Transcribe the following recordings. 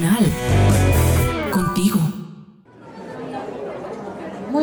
Nacional.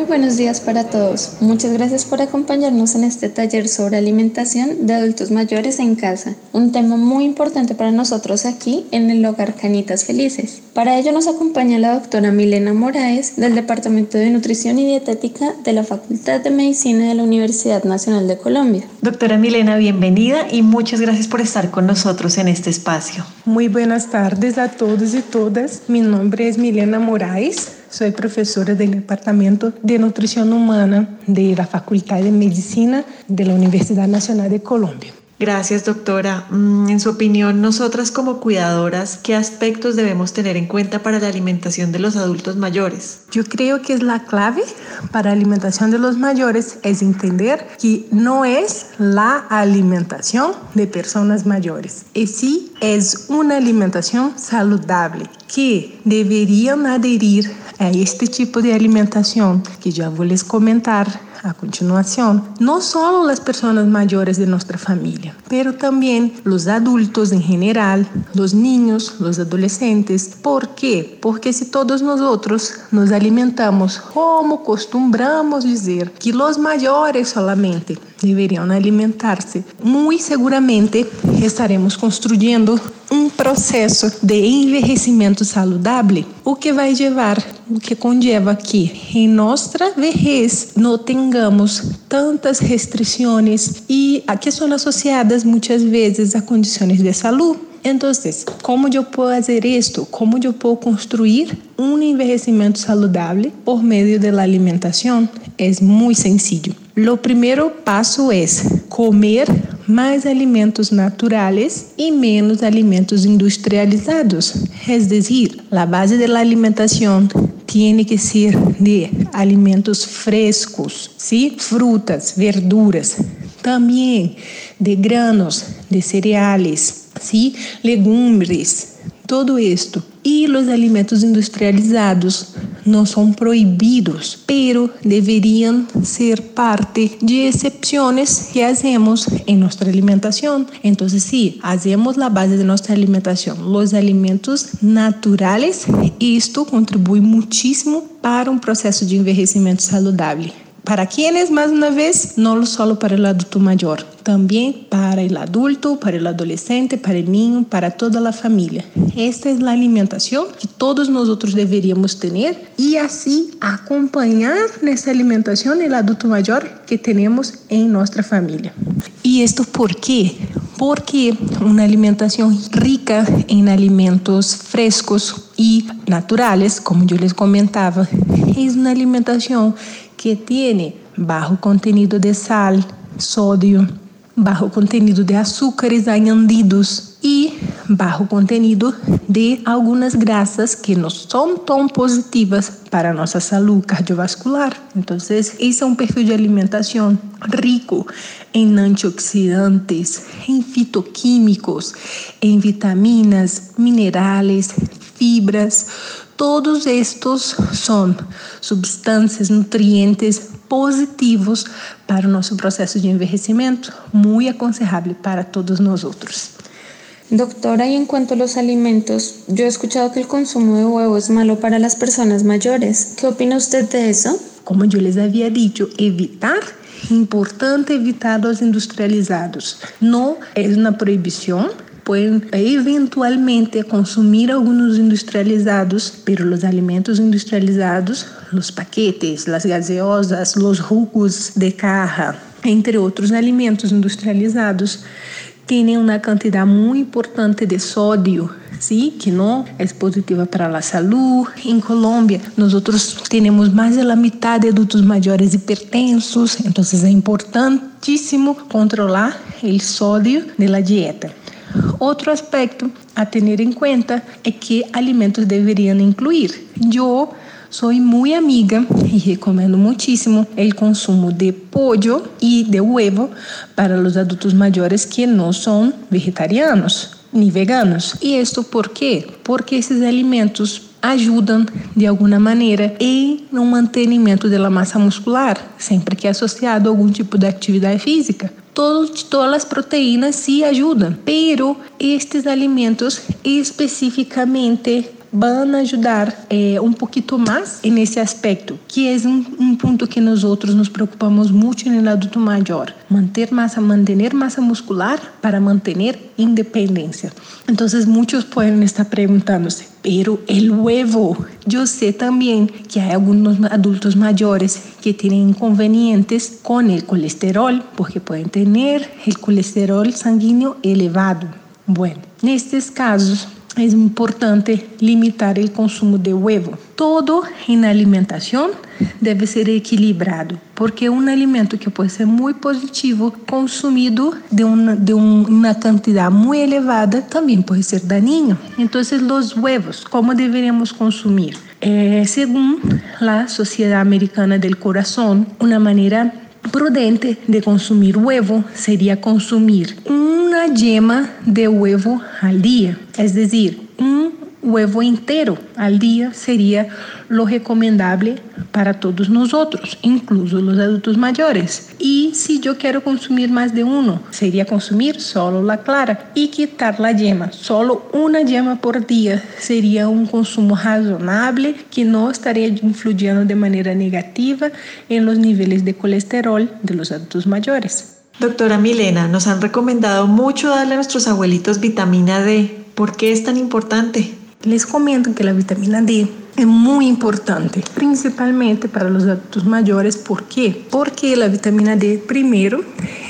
Buenos días para todos. Muchas gracias por acompañarnos en este taller sobre alimentación de adultos mayores en casa, un tema muy importante para nosotros aquí en el hogar Canitas Felices. Para ello nos acompaña la doctora Milena Moraes del Departamento de Nutrición y Dietética de la Facultad de Medicina de la Universidad Nacional de Colombia. Doctora Milena, bienvenida y muchas gracias por estar con nosotros en este espacio. Muy buenas tardes a todos y todas. Mi nombre es Milena Moraes. Soy profesora del Departamento de Nutrición Humana de la Facultad de Medicina de la Universidad Nacional de Colombia. Gracias, doctora. Mm, en su opinión, nosotras como cuidadoras, ¿qué aspectos debemos tener en cuenta para la alimentación de los adultos mayores? Yo creo que es la clave para la alimentación de los mayores es entender que no es la alimentación de personas mayores, y sí es una alimentación saludable que deberían adherir a este tipo de alimentación que ya voy a comentar a continuación, no solo las personas mayores de nuestra familia, pero también los adultos en general, los niños, los adolescentes. ¿Por qué? Porque si todos nosotros nos alimentamos como acostumbramos dizer que los mayores solamente deveriam alimentar-se, muito seguramente estaremos construindo um processo de envelhecimento saudável, o que vai levar, o que conlleva que em nossa vejez não tenhamos tantas restrições e que são associadas muitas vezes a condições de saúde. Então, como eu posso fazer isto? Como eu posso construir um envelhecimento saudável por meio da alimentação? É muito sencillo. O primeiro passo é comer mais alimentos naturais e menos alimentos industrializados. É dizer, a base da alimentação tem que ser de alimentos frescos, ¿sí? frutas, verduras, também de granos, de cereais, ¿sí? legumbres, todo esto. E os alimentos industrializados não são proibidos, pero deveriam ser parte de excepções que hacemos em nossa alimentação. Então, se sí, a base de nossa alimentação, os alimentos naturais, isto contribui muitíssimo para um processo de envelhecimento saudável. Para quienes, mais uma vez, não só para o adulto maior, também para o adulto, para o adolescente, para o niño, para toda a família. Esta é a alimentação que todos nós deveríamos ter e assim acompanhar nessa alimentação o adulto maior que temos em nossa família. E isto por quê? Porque uma alimentação rica em alimentos frescos e naturais, como eu les comentava, é uma alimentação que tiene bajo contenido de sal, sodio, bajo contenido de açúcares añadidos e bajo contenido de algumas graças que não são tão positivas para nossa saúde cardiovascular. Então, esse é um perfil de alimentação rico em antioxidantes, em fitoquímicos, em vitaminas, minerais, fibras, Todos estos são substâncias, nutrientes positivos para o nosso processo de envelhecimento, muito aconselhável para todos nós outros. Doctora, y en cuanto a los alimentos, yo he escuchado que el consumo de huevo es malo para las personas mayores. ¿Qué opina usted de eso? Como eu les havia dicho, evitar importante evitar os industrializados. Não é uma proibição, pueden eventualmente consumir algunos industrializados, pero los alimentos industrializados, los paquetes, las gaseosas, los jugos de caja, entre outros alimentos industrializados, têm uma quantidade muito importante de sódio, sim, que não é positiva para a saúde. Em Colômbia, nós temos mais da metade de adultos maiores hipertensos, então é importantíssimo controlar o sódio da dieta. Outro aspecto a ter em conta é que alimentos deveriam incluir. Eu sou muito amiga e recomendo muitíssimo o consumo de pollo e de huevo para os adultos maiores que não são vegetarianos nem veganos. E isto por quê? Porque esses alimentos ajudam de alguma maneira em no mantenimento da massa muscular, sempre que é associado a algum tipo de atividade física. Todos, todas as proteínas se ajudam, pero estes alimentos especificamente van a ajudar eh, um pouquinho mais nesse aspecto, que é um, um, ponto que nós outros nos preocupamos muito no adulto maior, manter massa, manter massa muscular para manter independência. Então, muitos podem estar perguntando-se, pero el huevo, eu sei também que há alguns adultos maiores que têm inconvenientes com o colesterol, porque podem ter o colesterol sanguíneo elevado. Bueno, nestes casos, é importante limitar o consumo de ovo. Todo em alimentação deve ser equilibrado, porque um alimento que pode ser muito positivo, consumido de uma, de uma quantidade muito elevada, também pode ser daninho. Então, os huevos, como deveríamos consumir? Eh, según la Sociedad Americana del Corazón, una manera prudente de consumir huevo sería consumir una yema de huevo al día, es decir, un huevo inteiro al dia seria lo recomendable para todos nós outros, incluso os adultos maiores. E se eu quero consumir mais de um, seria consumir solo la clara e quitar la yema. Solo uma yema por dia seria um consumo razonável que não estaria influindo de maneira negativa em los níveis de colesterol de los adultos maiores. Doctora Milena, nos han recomendado mucho darle a nuestros abuelitos vitamina D. ¿Por qué es tan importante? Les comento que la vitamina D es muy importante, principalmente para los adultos mayores. ¿Por? Porque la vitamina D, primero,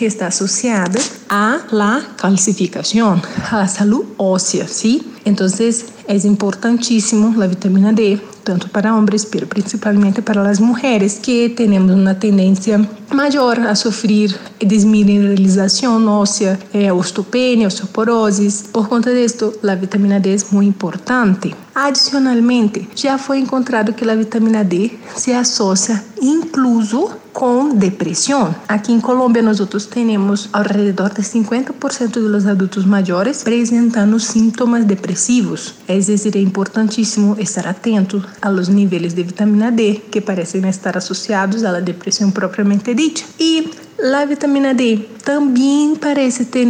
está asociada a la calcificación, a la salud ósea, ¿sí? Entonces, es la vitamina D tanto para homens, mas principalmente para as mulheres que temos uma tendência maior a sofrer desmineralização óssea, é, osteopenia, osteoporose. Por conta disso, a vitamina D é muito importante. Adicionalmente, já foi encontrado que a vitamina D se associa incluso com depressão. Aqui em Colômbia, nós temos ao redor de 50% dos adultos maiores apresentando sintomas depressivos. É dizer, é importantíssimo estar atento aos níveis de vitamina D que parecem estar associados à depressão propriamente dita. E a vitamina D também parece ter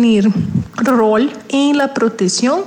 rol em la proteção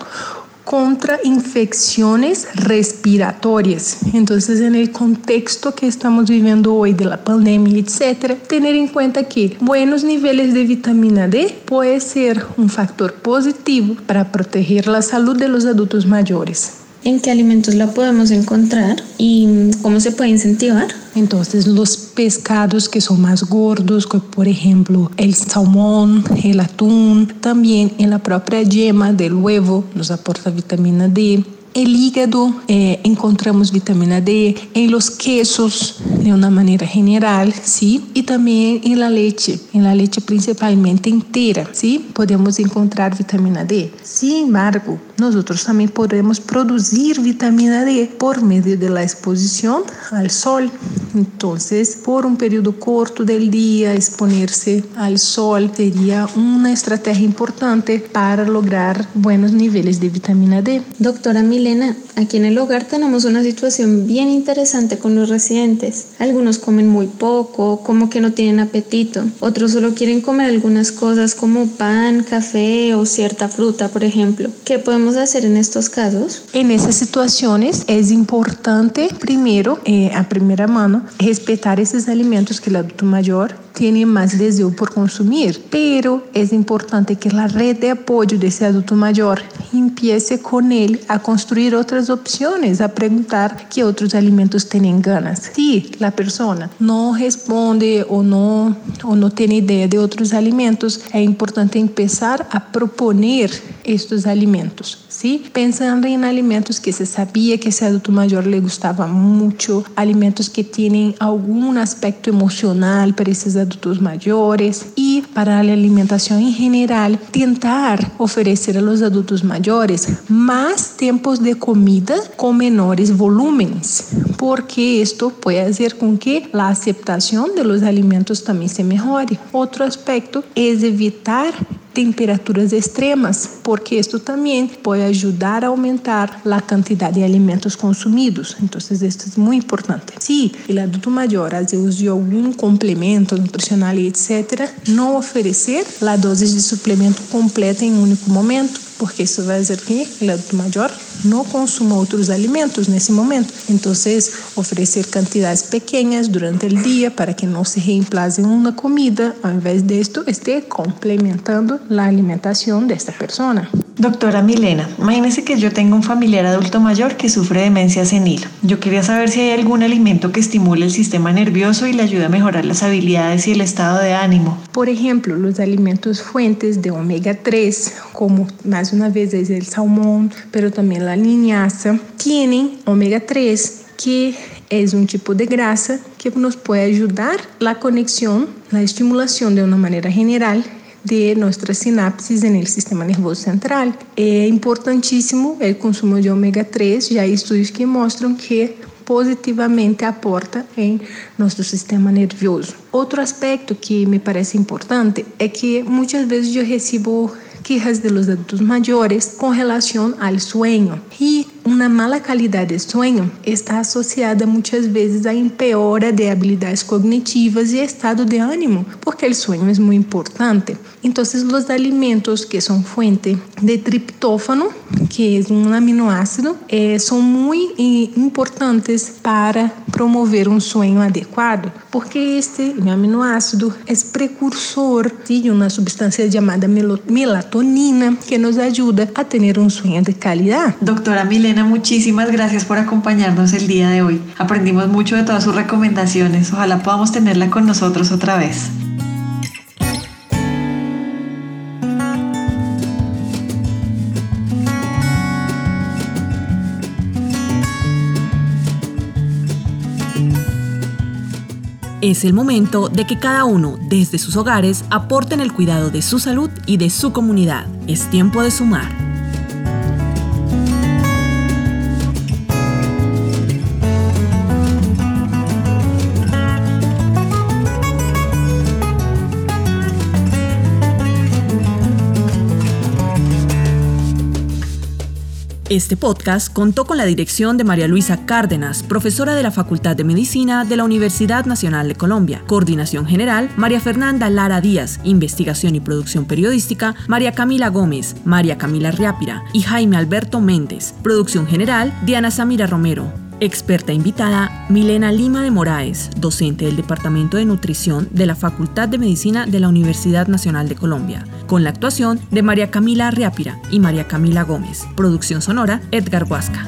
contra infecciones respiratorias. Entonces, en el contexto que estamos viviendo hoy de la pandemia, etcétera, tener en cuenta que buenos niveles de vitamina D puede ser un factor positivo para proteger la salud de los adultos mayores. ¿En qué alimentos la podemos encontrar y cómo se puede incentivar? Entonces, los pescados que son más gordos, como por ejemplo el salmón, el atún, también en la propia yema del huevo nos aporta vitamina D. El hígado eh, encontramos vitamina D en los quesos de una manera general, ¿sí? Y también en la leche, en la leche principalmente entera, ¿sí? Podemos encontrar vitamina D. Sin embargo, nosotros también podemos producir vitamina D por medio de la exposición al sol. Entonces, por un periodo corto del día, exponerse al sol sería una estrategia importante para lograr buenos niveles de vitamina D. Doctora Milena, aquí en el hogar tenemos una situación bien interesante con los residentes. Algunos comen muy poco, como que no tienen apetito. Otros solo quieren comer algunas cosas como pan, café o cierta fruta, por ejemplo. ¿Qué podemos hacer en estos casos? En esas situaciones es importante, primero, eh, a primera mano, respetar esos alimentos que el adulto mayor tiene más deseo por consumir, pero es importante que la red de apoyo de ese adulto mayor empiece con él a construir otras opciones, a preguntar qué otros alimentos tienen ganas. Si la persona no responde o no, o no tiene idea de otros alimentos, es importante empezar a proponer estos alimentos. ¿sí? Pensando en alimentos que se sabía que ese adulto mayor le gustaba mucho, alimentos que tienen algún aspecto emocional para esos adultos mayores y para la alimentación en general, tentar ofrecer a los adultos mayores más tiempos de comida con menores volúmenes, porque esto puede hacer con que la aceptación de los alimentos también se mejore. Otro aspecto es evitar temperaturas extremas, porque isso também pode ajudar a aumentar a quantidade de alimentos consumidos. Então, isso é muito importante. Se o adulto maior hace de algum complemento nutricional etc., não oferecer a dose de suplemento completa em um único momento porque isso vai fazer que o adulto maior não consuma outros alimentos nesse momento. Então, oferecer quantidades pequenas durante o dia para que não se reemplace uma comida, ao invés disto, esteja complementando a alimentação desta pessoa. Doctora Milena, imagínese que yo tengo un familiar adulto mayor que sufre demencia senil. Yo quería saber si hay algún alimento que estimule el sistema nervioso y le ayude a mejorar las habilidades y el estado de ánimo. Por ejemplo, los alimentos fuentes de omega 3, como más una vez es el salmón, pero también la linaza, tienen omega 3 que es un tipo de grasa que nos puede ayudar la conexión, la estimulación de una manera general de nuestras sinapses el sistema nervioso central. É importantíssimo o consumo de ômega 3, já há estudos que mostram que positivamente aporta em nosso sistema nervioso. Outro aspecto que me parece importante é que muitas vezes eu recebo quejas de los adultos mayores con relación al sueño y una mala calidad de sueño está asociada muchas veces a empeora de habilidades cognitivas y estado de ánimo, porque el sueño es muy importante. Entonces los alimentos que son fuente de triptófano, que es un aminoácido, eh, son muy eh, importantes para promover um sonho adequado, porque este aminoácido é precursor de uma substância chamada melatonina que nos ajuda a ter um sonho de qualidade. Doctora Milena, muchísimas gracias por acompañarnos el día de hoy. Aprendimos mucho de todas sus recomendaciones. Ojalá podamos tenerla con nosotros otra vez. Es el momento de que cada uno, desde sus hogares, aporte en el cuidado de su salud y de su comunidad. Es tiempo de sumar. Este podcast contó con la dirección de María Luisa Cárdenas, profesora de la Facultad de Medicina de la Universidad Nacional de Colombia. Coordinación General, María Fernanda Lara Díaz. Investigación y producción periodística, María Camila Gómez, María Camila Riápira y Jaime Alberto Méndez. Producción General, Diana Samira Romero. Experta invitada, Milena Lima de Moraes, docente del Departamento de Nutrición de la Facultad de Medicina de la Universidad Nacional de Colombia, con la actuación de María Camila Riápira y María Camila Gómez. Producción sonora, Edgar Huasca.